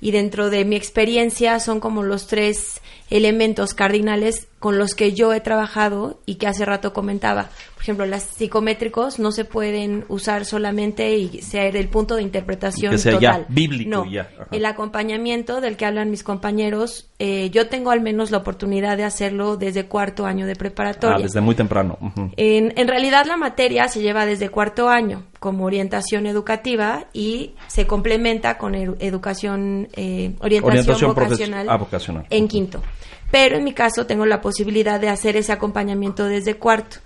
Y dentro de mi experiencia son como los tres elementos cardinales con los que yo he trabajado y que hace rato comentaba. Por ejemplo, las psicométricos no se pueden usar solamente y ser el punto de interpretación Que sea ya total. bíblico No, ya, el acompañamiento del que hablan mis compañeros, eh, yo tengo al menos la oportunidad de hacerlo desde cuarto año de preparatoria. Ah, desde muy temprano. En, en realidad la materia se lleva desde cuarto año como orientación educativa y se complementa con edu- educación, eh, orientación, vocacional, ah, vocacional. en quinto. Pero en mi caso tengo la posibilidad de hacer ese acompañamiento desde cuarto.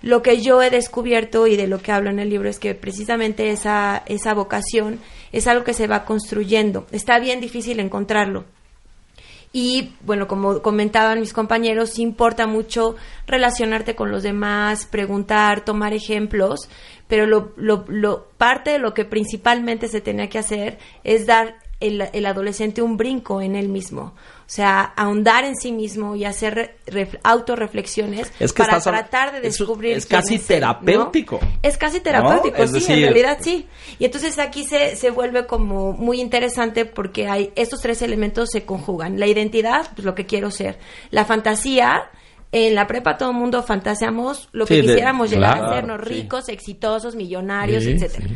Lo que yo he descubierto y de lo que hablo en el libro es que precisamente esa, esa vocación es algo que se va construyendo. Está bien difícil encontrarlo. Y bueno, como comentaban mis compañeros, importa mucho relacionarte con los demás, preguntar, tomar ejemplos, pero lo- parte de lo que principalmente se tenía que hacer es dar el, el adolescente un brinco en él mismo. O sea, ahondar en sí mismo y hacer re- ref- autorreflexiones Es que para tratar de descubrir. es casi terapéutico. Es casi terapéutico, sí, decir- en realidad sí. Y entonces aquí se, se vuelve como muy interesante porque hay estos tres elementos se conjugan. La identidad, pues lo que quiero ser. La fantasía, en la prepa todo el mundo fantaseamos lo que Sí, de- quisiéramos llegar claro, a ser, ¿no? sí. Ricos, exitosos, millonarios, Sí, etcétera.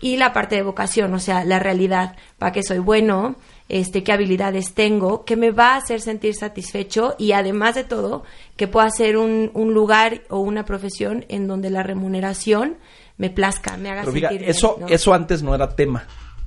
Y la parte de vocación, o sea, la realidad, para qué soy bueno, este, qué habilidades tengo, que me va a hacer sentir satisfecho y además de todo, que pueda ser un, un lugar o una profesión en donde la remuneración me plazca, me haga Pero fíjate, sentir bien, eso, ¿no? eso antes no era tema.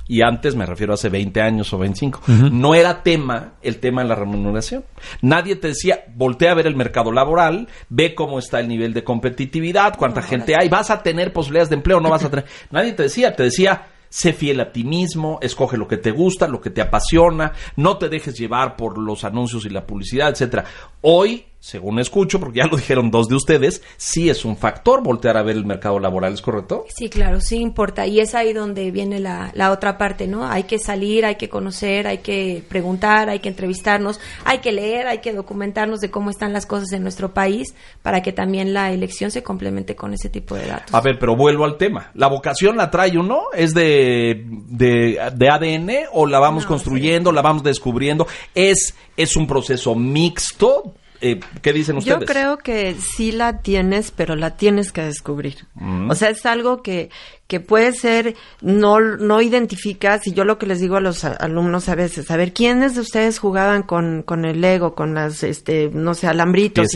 Y antes me refiero a hace 20 años o 25. No era tema el tema de la remuneración. Nadie te decía, voltea a ver el mercado laboral, ve cómo está el nivel de competitividad, cuánta gente hay, vas a tener posibilidades de empleo, no vas a tener. Nadie te decía, te decía, sé fiel a ti mismo, escoge lo que te gusta, lo que te apasiona, no te dejes llevar por los anuncios y la publicidad, etcétera. Hoy, según escucho, porque ya lo dijeron dos de ustedes, sí es un factor voltear a ver el mercado laboral, ¿es correcto? Sí, claro, sí importa. Y es ahí donde viene la, la otra parte, ¿no? Hay que salir, hay que conocer, hay que preguntar, hay que entrevistarnos, hay que leer, hay que documentarnos de cómo están las cosas en nuestro país para que también la elección se complemente con ese tipo de datos. A ver, pero vuelvo al tema. ¿La vocación la trae uno? ¿Es de, de, de ADN o la vamos No, construyendo, la vamos descubriendo? ¿Es, es un proceso mixto? Eh, ¿Qué dicen ustedes? Yo creo que sí la tienes, pero la tienes que descubrir. Mm. O sea, es algo que, que puede ser, no, no identificas, y yo lo que les digo a los alumnos a veces, a ver, ¿quiénes de ustedes jugaban con, con el Lego, con las, este, no sé, alambritos?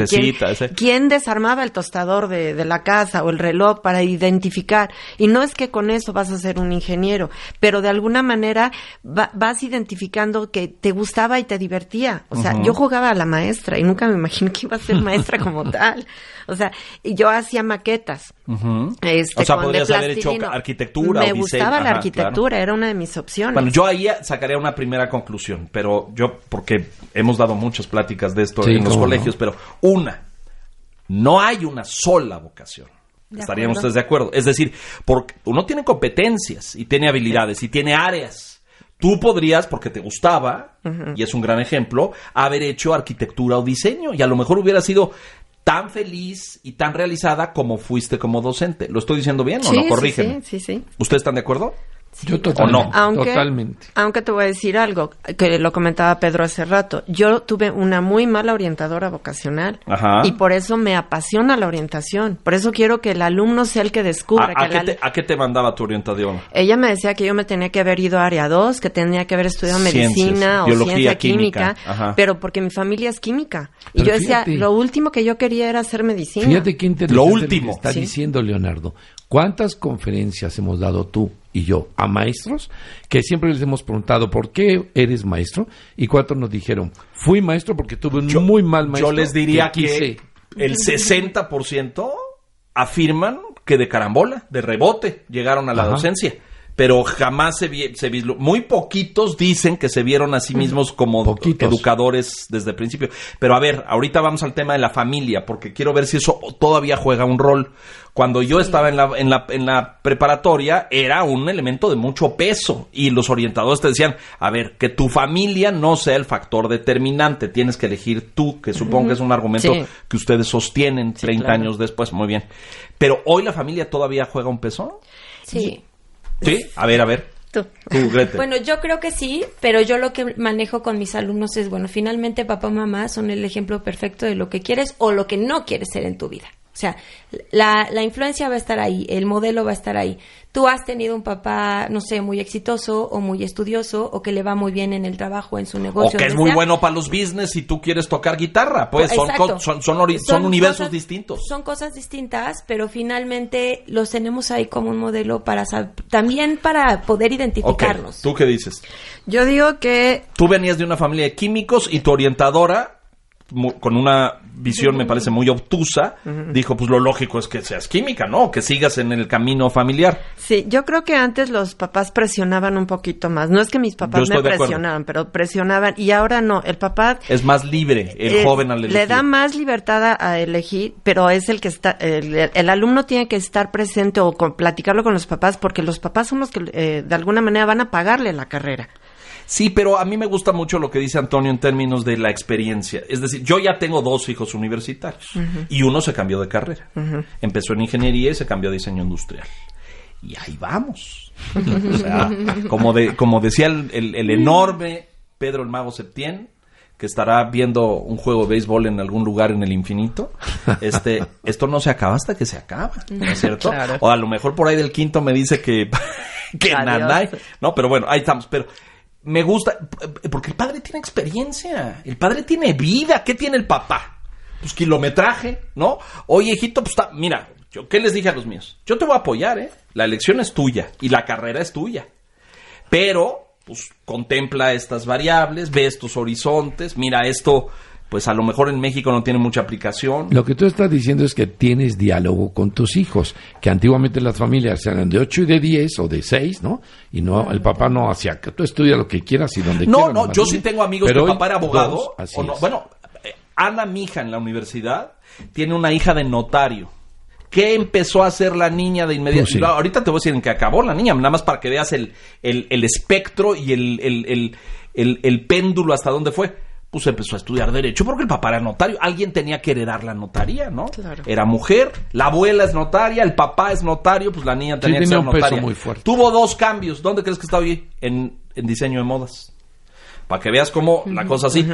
¿Y quién, desarmaba el tostador de, de la casa o el reloj para identificar? Y no es que con eso vas a ser un ingeniero, pero de alguna manera va- vas identificando que te gustaba y te divertía. O sea, yo jugaba a la maestra y nunca me imaginé que iba a ser maestra como tal. O sea, y yo hacía maquetas. Este, o sea, podrías haber hecho plastilina. arquitectura Me o diseño. gustaba la arquitectura, claro. era una de mis opciones. Bueno, yo ahí sacaría una primera conclusión, pero yo, porque hemos dado muchas pláticas de esto Sí, en los colegios, no. pero una, no hay una sola vocación. De ¿Estarían acuerdo. ustedes de acuerdo? Es decir, porque uno tiene competencias y tiene habilidades y tiene áreas. Tú podrías, porque te gustaba, y es un gran ejemplo, haber hecho arquitectura o diseño y a lo mejor hubiera sido tan feliz y tan realizada como fuiste como docente. ¿Lo estoy diciendo bien o no? Corrígeme. sí, sí, sí. ¿Ustedes están de acuerdo? Yo totalmente. no? Aunque, Totalmente. aunque te voy a decir algo, que lo comentaba Pedro hace rato. Yo tuve una muy mala orientadora vocacional. Ajá. Y por eso me apasiona la orientación. Por eso quiero que el alumno sea el que descubra. ¿A, a que qué la- te, a qué te mandaba tu orientación? Ella me decía que yo me tenía que haber ido a área 2, que tenía que haber estudiado Ciencias, medicina o biología, ciencia química. química, Ajá. pero porque mi familia es química. Y yo decía, lo último que yo quería era hacer medicina. Fíjate qué interesante Lo que último. está Sí. diciendo Leonardo. ¿Cuántas conferencias hemos dado tú y yo a maestros que siempre les hemos preguntado por qué eres maestro? Y cuántos nos dijeron, fui maestro porque tuve un muy mal maestro. Yo les diría que, quise". el 60% afirman que de carambola, de rebote, llegaron a la Ajá. docencia. Pero jamás se, vi- se Muy poquitos dicen que se vieron a sí mismos como Poquitos. educadores desde el principio. Pero a ver, ahorita vamos al tema de la familia, porque quiero ver si eso todavía juega un rol. Cuando yo estaba en la, en, la, en la preparatoria, era un elemento de mucho peso. Y los orientadores te decían, a ver, que tu familia no sea el factor determinante. Tienes que elegir tú, que supongo que es un argumento Sí. que ustedes sostienen 30 claro. años después. Muy bien. Pero hoy la familia todavía juega un peso. Sí. Sí, a ver, a ver. Tú. Tú. Bueno, yo creo que sí, pero yo lo que manejo con mis alumnos es, bueno, finalmente papá y mamá son el ejemplo perfecto de lo que quieres o lo que no quieres ser en tu vida. O sea, la, la influencia va a estar ahí, el modelo va a estar ahí. Tú has tenido un papá, no sé, muy exitoso o muy estudioso o que le va muy bien en el trabajo, en su o negocio. que es muy sea. bueno para los business y tú quieres tocar guitarra. Pues son, co- son, son, universos cosas- distintos. Son cosas distintas, pero finalmente los tenemos ahí como un modelo para sab- también para poder identificarnos. ¿tú qué dices? Yo digo que Tú venías de una familia de químicos y tu orientadora, con una visión me parece muy obtusa, dijo, pues lo lógico es que seas química, ¿no? Que sigas en el camino familiar. Sí, yo creo que antes los papás presionaban un poquito más. No es que mis papás me presionaban, pero presionaban. Y ahora no, el papá... Es más libre el eh, joven al elegir. Le da más libertad a, a elegir, pero es el que está... El, el- el alumno tiene que estar presente o con, platicarlo con los papás, porque los papás son los que eh, de alguna manera van a pagarle la carrera. Sí, pero a mí me gusta mucho lo que dice Antonio en términos de la experiencia. Es decir, yo ya tengo dos hijos universitarios y uno se cambió de carrera. Empezó en ingeniería y se cambió a diseño industrial. Y ahí vamos. o sea, como, de, como decía el, el- el enorme Pedro el Mago Septién, que estará viendo un juego de béisbol en algún lugar en el infinito, este, esto no se acaba hasta que se acaba, ¿no es cierto? Claro. O a lo mejor por ahí del quinto me dice que, que nanay. No, pero bueno, ahí estamos. Pero me gusta, porque el padre tiene experiencia, el padre tiene vida. ¿Qué tiene el papá? Pues kilometraje, ¿no? Oye, hijito, pues está, mira, yo qué les dije a los míos. Yo te voy a apoyar, ¿eh? La elección es tuya y la carrera es tuya. Pero, pues, contempla estas variables, ve estos horizontes, mira esto, pues a lo mejor en México no tiene mucha aplicación. Lo que tú estás diciendo es que tienes diálogo con tus hijos, que antiguamente las familias eran de 8 y de 10 o de 6, ¿no? Y no, el papá no hacía que tú estudia lo que quieras y donde No, quieras. no, nomás yo sí tengo amigos Pero que papá era abogado. dos, así o no. Bueno, eh, Ana, mi hija en la universidad, tiene una hija de notario. ¿Qué empezó a hacer la niña de inmediato? Pues sí. Ahorita te voy a decir en qué acabó la niña, nada más para que veas el, el, el espectro y el, el, el, el- el péndulo hasta dónde fue. Pues empezó a estudiar Derecho porque el papá era notario. Alguien tenía que heredar la notaría, ¿no? Claro. Era mujer, la abuela es notaria, el papá es notario, pues la niña tenía que tenía ser un peso notaria. muy fuerte. Tuvo dos cambios. ¿Dónde crees que está hoy? En, en diseño de modas. Para que veas cómo la cosa así.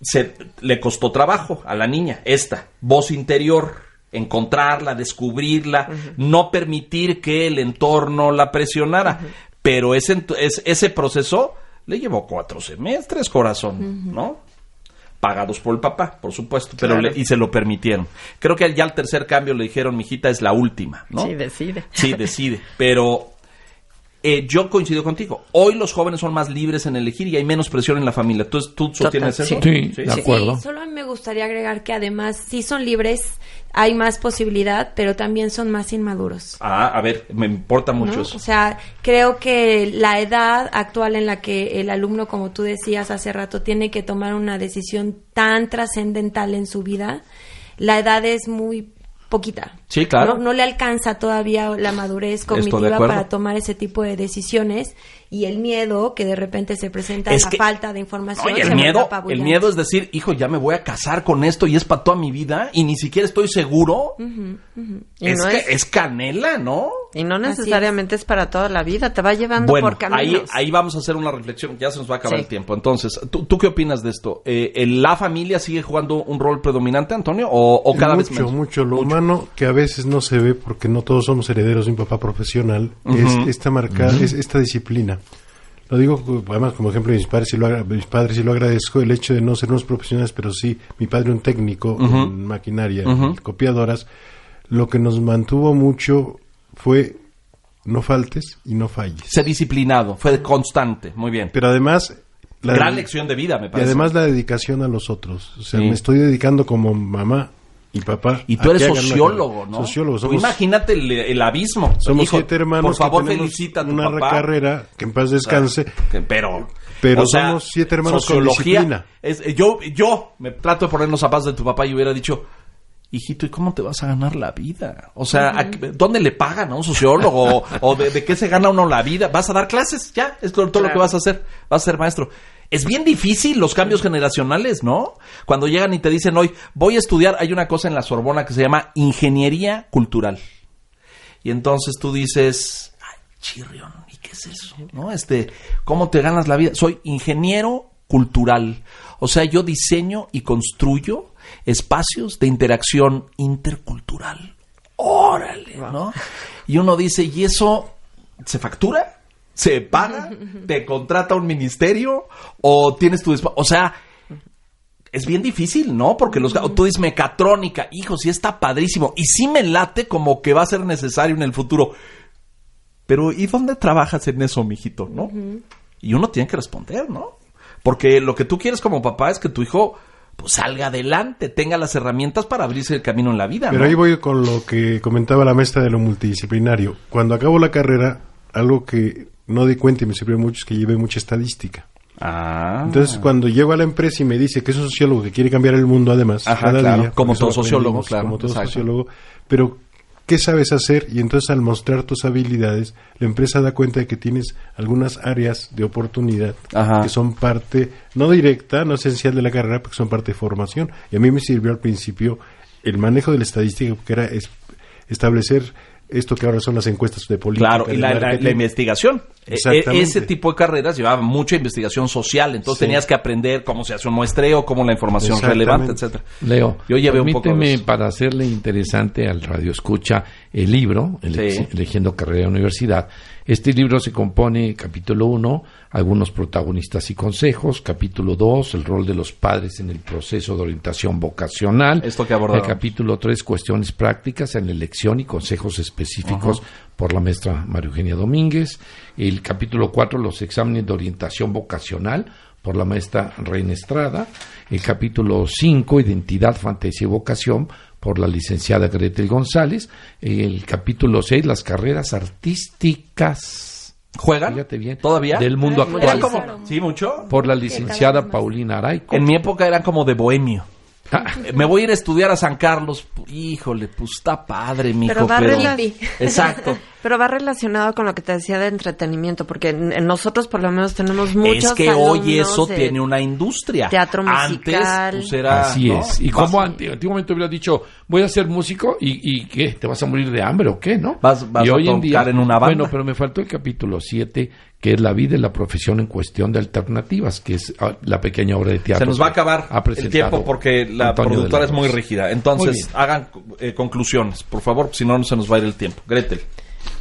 Se, le costó trabajo a la niña, esta, voz interior, encontrarla, descubrirla, no permitir que el entorno la presionara. Pero ese, ese proceso le llevó cuatro semestres, corazón, ¿no? Pagados por el papá, por supuesto, pero Claro. le- y se lo permitieron. Creo que ya al tercer cambio le dijeron, mijita, es la última, ¿no? Sí, decide. Sí, decide. Pero eh, yo coincido contigo. Hoy los jóvenes son más libres en elegir y hay menos presión en la familia. ¿Tú, tú sostienes Total, eso? sí. Sí, de acuerdo. Sí, solo me gustaría agregar que además sí son libres, hay más posibilidad, pero también son más inmaduros. Ah, a ver, me importa ¿no? mucho O eso. sea, creo que la edad actual en la que el alumno, como tú decías hace rato, tiene que tomar una decisión tan trascendental en su vida, la edad es muy poquita. Sí, claro. No, No le alcanza todavía la madurez cognitiva para tomar ese tipo de decisiones y el miedo que de repente se presenta Es la que- falta de información. Oye, el miedo, el miedo es decir, hijo, ya me voy a casar con esto y es para toda mi vida y ni siquiera estoy seguro. Y Es, no que, es- es canela, ¿no? Y no necesariamente es. para toda la vida, te va llevando Bueno, por ahí, caminos. ahí vamos a hacer una reflexión, ya se nos va a acabar Sí. el tiempo. Entonces, ¿tú, tú qué opinas de esto? Eh, ¿el- ¿La familia sigue jugando un rol predominante, Antonio? ¿O, o cada mucho, vez menos? mucho. Lo humano que a veces no se ve porque no todos somos herederos de un papá profesional es esta marca, es esta disciplina. Lo digo además como ejemplo de mis padres y lo, mis padres y lo agradezco el hecho de no ser unos profesionales, pero sí mi padre un técnico en maquinaria, en copiadoras. Lo que nos mantuvo mucho fue no faltes y no falles. Ser disciplinado, fue constante, muy bien. Pero además la Gran lección de vida, me y parece. además la dedicación a los otros. O sea, Sí. me estoy dedicando como mamá y papá. Y tú a eres sociólogo. ¿no? Sociólogo. Somos, imagínate el, el abismo. somos Hijo, siete hermanos Por favor, que felicita a tu una papá. carrera que en paz descanse. Que- pero Pero o sea, somos siete hermanos con sociología disciplina. es- eh, yo yo me trato de poner los zapatos de tu papá y hubiera dicho hijito y cómo te vas a ganar la vida o sea ¿a qué- dónde le pagan a un sociólogo o, o de, de qué se gana uno la vida vas a dar clases ya es todo, todo lo que Claro. vas a hacer vas a ser maestro es bien difícil los cambios generacionales, ¿no? Cuando llegan y te dicen hoy, voy a estudiar, hay una cosa en la Sorbona que se llama ingeniería cultural. Y entonces tú dices, "Ay, chirrión, ¿y qué es eso? ¿No? Este, ¿cómo te ganas la vida? Soy ingeniero cultural. O sea, yo diseño y construyo espacios de interacción intercultural. Órale, ¿no? Y uno dice, ¿y eso se factura? ¿Se paga? ¿Te contrata un ministerio? ¿O tienes tu? O sea, es bien difícil, ¿no? Porque los tú dices mecatrónica, hijo, sí está padrísimo. Y sí me late como que va a ser necesario en el futuro. Pero ¿y dónde trabajas en eso, mijito, no? Y uno tiene que responder, ¿no? Porque lo que tú quieres como papá es que tu hijo pues salga adelante, tenga las herramientas para abrirse el camino en la vida. Pero ahí voy con lo que comentaba la maestra de lo multidisciplinario. Cuando acabo la carrera, algo que no di cuenta y me sirvió mucho es que llevé mucha estadística. Ah. Entonces, cuando llego a la empresa y me dice que es un sociólogo que quiere cambiar el mundo, además, Ajá, cada claro, día, como porque todo sociólogo, claro, como todo exacto. sociólogo, pero ¿qué sabes hacer? Y entonces al mostrar tus habilidades, la empresa da cuenta de que tienes algunas áreas de oportunidad Ajá. que son parte, no directa, no esencial de la carrera, porque son parte de formación. Y a mí me sirvió al principio el manejo de la estadística, que era es- establecer esto que ahora son las encuestas de política. Claro, y la, la- marketing. la investigación. E- Exactamente. e- ese tipo de carreras llevaba mucha investigación social, entonces Sí. tenías que aprender cómo se hace un muestreo, cómo la información relevante, etcétera. Leo, Yo llevé un poco de permíteme eso. para hacerle interesante al radio escucha el libro, ele- Sí. Eligiendo Carrera de Universidad. Este libro se compone, capítulo 1, algunos protagonistas y consejos, capítulo 2, el rol de los padres en el proceso de orientación vocacional, Esto que el capítulo 3, cuestiones prácticas en la elección y consejos específicos por la maestra María Eugenia Domínguez, el capítulo 4, los exámenes de orientación vocacional por la maestra Reina Estrada, el capítulo 5, Identidad, Fantasía y Vocación, por la licenciada Gretel González, el capítulo 6, las carreras artísticas, ¿Juegan? fíjate bien, ¿Todavía? del mundo Ay, Eran actual, como, sí, mucho. por la licenciada. Paulina Araico. En mi época eran como de bohemio. Eh, Me voy a ir a estudiar a San Carlos. Híjole, pues está padre, mijo. Pero va pero- Exacto. Pero va relacionado con lo que te decía de entretenimiento, porque nosotros por lo menos tenemos muchos es que hoy eso de- tiene una industria. teatro musical. Antes, pues era, Así ¿no? es. Y Vas- como anti- antiguamente hubiera dicho, voy a ser músico y, y ¿qué? ¿Te vas a morir de hambre o qué? ¿no? Vas- vas y a hoy en día, en una banda. Bueno, pero me faltó el capítulo 7, que es la vida y la profesión en cuestión de alternativas, que es ah, la pequeña obra de teatro. Se nos va a acabar el tiempo porque la Antonio productora la es muy rígida. Entonces, hagan eh, conclusiones, por favor, si no, no se nos va a ir el tiempo. Gretel.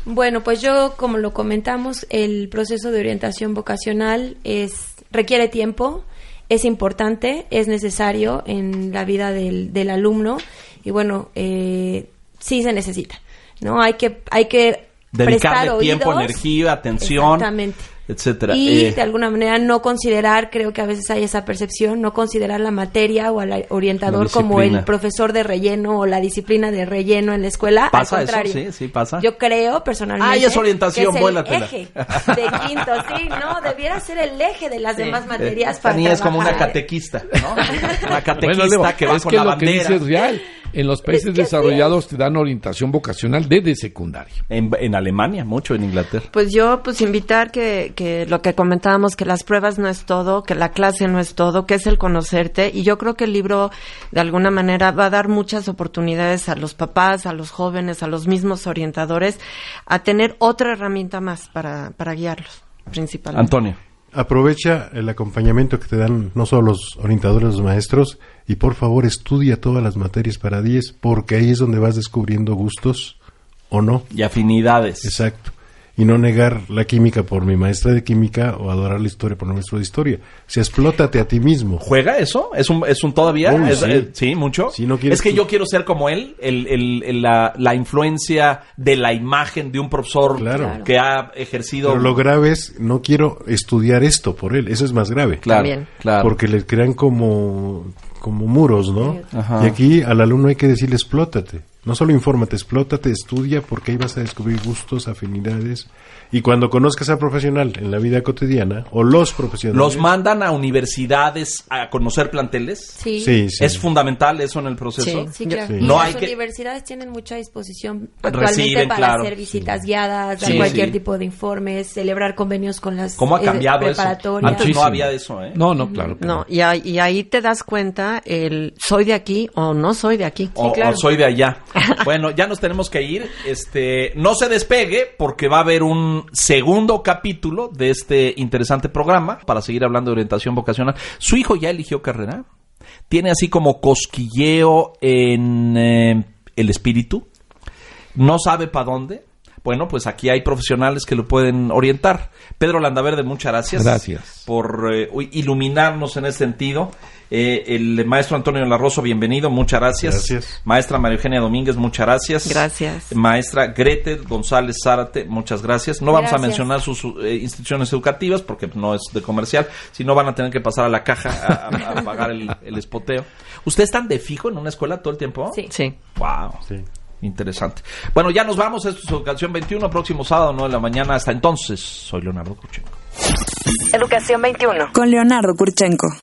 Bueno, pues yo, como lo comentamos, el proceso de orientación vocacional es requiere tiempo, es importante, es necesario en la vida del, del alumno y bueno, eh, sí se necesita, ¿no? Hay que hay que prestar Dedicarle tiempo, oídos. energía, atención, Exactamente. etcétera. Y Eh, de alguna manera no considerar, creo que a veces hay esa percepción, no considerar la materia o al orientador como el profesor de relleno o la disciplina de relleno en la escuela. ¿Pasa Al eso? contrario. Sí, sí, pasa. Yo creo personalmente. Ah, y es orientación, que es el eje de quinto, sí, no, debiera ser el eje de las demás materias eh, para Tania es como una catequista, ¿no? Una catequista Bueno, Leo, que va es con que la lo que bandera. dices es real. En los países que sí desarrollados te dan orientación vocacional desde secundaria. En, en Alemania, mucho en Inglaterra. Pues yo, pues invitar que, que lo que comentábamos, que las pruebas no es todo, que la clase no es todo, que es el conocerte. Y yo creo que el libro, de alguna manera, va a dar muchas oportunidades a los papás, a los jóvenes, a los mismos orientadores, a tener otra herramienta más para, para guiarlos, principalmente. Antonio. Aprovecha el acompañamiento que te dan no solo los orientadores, los maestros, y por favor estudia todas las materias para 10, porque ahí es donde vas descubriendo gustos o no. Y afinidades. Exacto. Y no negar la química por mi maestra de química o adorar la historia por mi maestro de historia. O sea, explótate a ti mismo. ¿Juega eso? ¿Es un, es un todavía? Uy, ¿Es- sí. eh, sí, mucho. Si no quieres es que tú- yo quiero ser como él, el, el- el- la, la influencia de la imagen de un profesor Claro. Claro. que ha ejercido. Pero lo grave es, no quiero estudiar esto por él. Eso es más grave. claro, También. claro. Porque le crean como, como muros, ¿no? Ajá. Y aquí al alumno hay que decirle explótate. No solo infórmate, explótate, estudia, porque ahí vas a descubrir gustos, afinidades. Y cuando conozcas al profesional en la vida cotidiana, o los profesionales. ¿Los mandan a universidades a conocer planteles? Sí. Sí, sí. ¿Es fundamental eso en el proceso? Sí. Sí, claro. Sí. Y No las hay que- universidades tienen mucha disposición actualmente Reciben, para claro. hacer visitas guiadas, dar Sí, cualquier sí. tipo de informes, celebrar convenios con las ¿Cómo ha eh, cambiado eso? preparatorias. Antes no había eso, ¿eh? No, no, claro que no. No, y ahí, y ahí te das cuenta el soy de aquí o no soy de aquí. O, claro. o soy de allá. Bueno, ya nos tenemos que ir. Este, no se despegue porque va a haber un segundo capítulo de este interesante programa para seguir hablando de orientación vocacional. ¿Su hijo ya eligió carrera? ¿Tiene así como cosquilleo en eh, el espíritu? ¿No sabe para dónde? Bueno, pues aquí hay profesionales que lo pueden orientar. Pedro Landaverde, muchas gracias. Gracias. Por eh, iluminarnos en ese sentido. Eh, el maestro Antonio Larroso, bienvenido, muchas gracias. Gracias. Maestra María Eugenia Domínguez, muchas gracias. Gracias. Maestra Gretel González Zárate, muchas gracias. No vamos a mencionar sus eh, instituciones educativas porque no es de comercial, si no van a tener que pasar a la caja a, a- a pagar el, el espoteo. ¿Ustedes están de fijo en una escuela todo el tiempo? Sí. Sí. Wow. Sí. Interesante. Bueno, ya nos vamos. Esto es Educación 21, próximo sábado, 9 de la mañana. Hasta entonces, soy Leonardo Cuchenco. Educación 21. Con Leonardo Kurchenko.